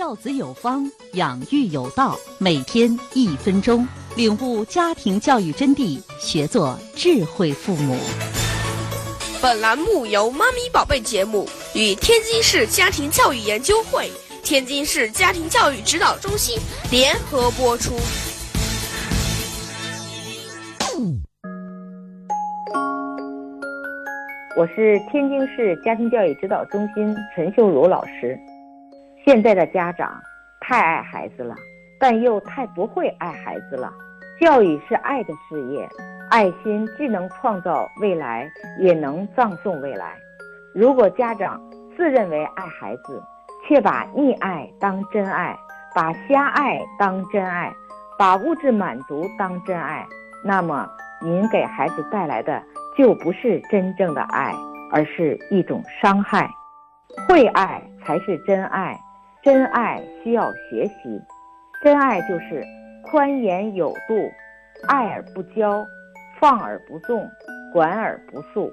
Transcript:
教子有方，养育有道。每天一分钟，领悟家庭教育真谛，学做智慧父母。本栏目由“妈咪宝贝”节目与天津市家庭教育研究会、天津市家庭教育指导中心联合播出。我是天津市家庭教育指导中心陈秀茹老师。现在的家长太爱孩子了，但又太不会爱孩子了。教育是爱的事业，爱心既能创造未来，也能葬送未来。如果家长自认为爱孩子，却把溺爱当真爱，把瞎爱当真爱，把物质满足当真爱，那么您给孩子带来的就不是真正的爱，而是一种伤害。会爱才是真爱。真爱需要学习，真爱就是宽严有度，爱而不骄，放而不纵，管而不束。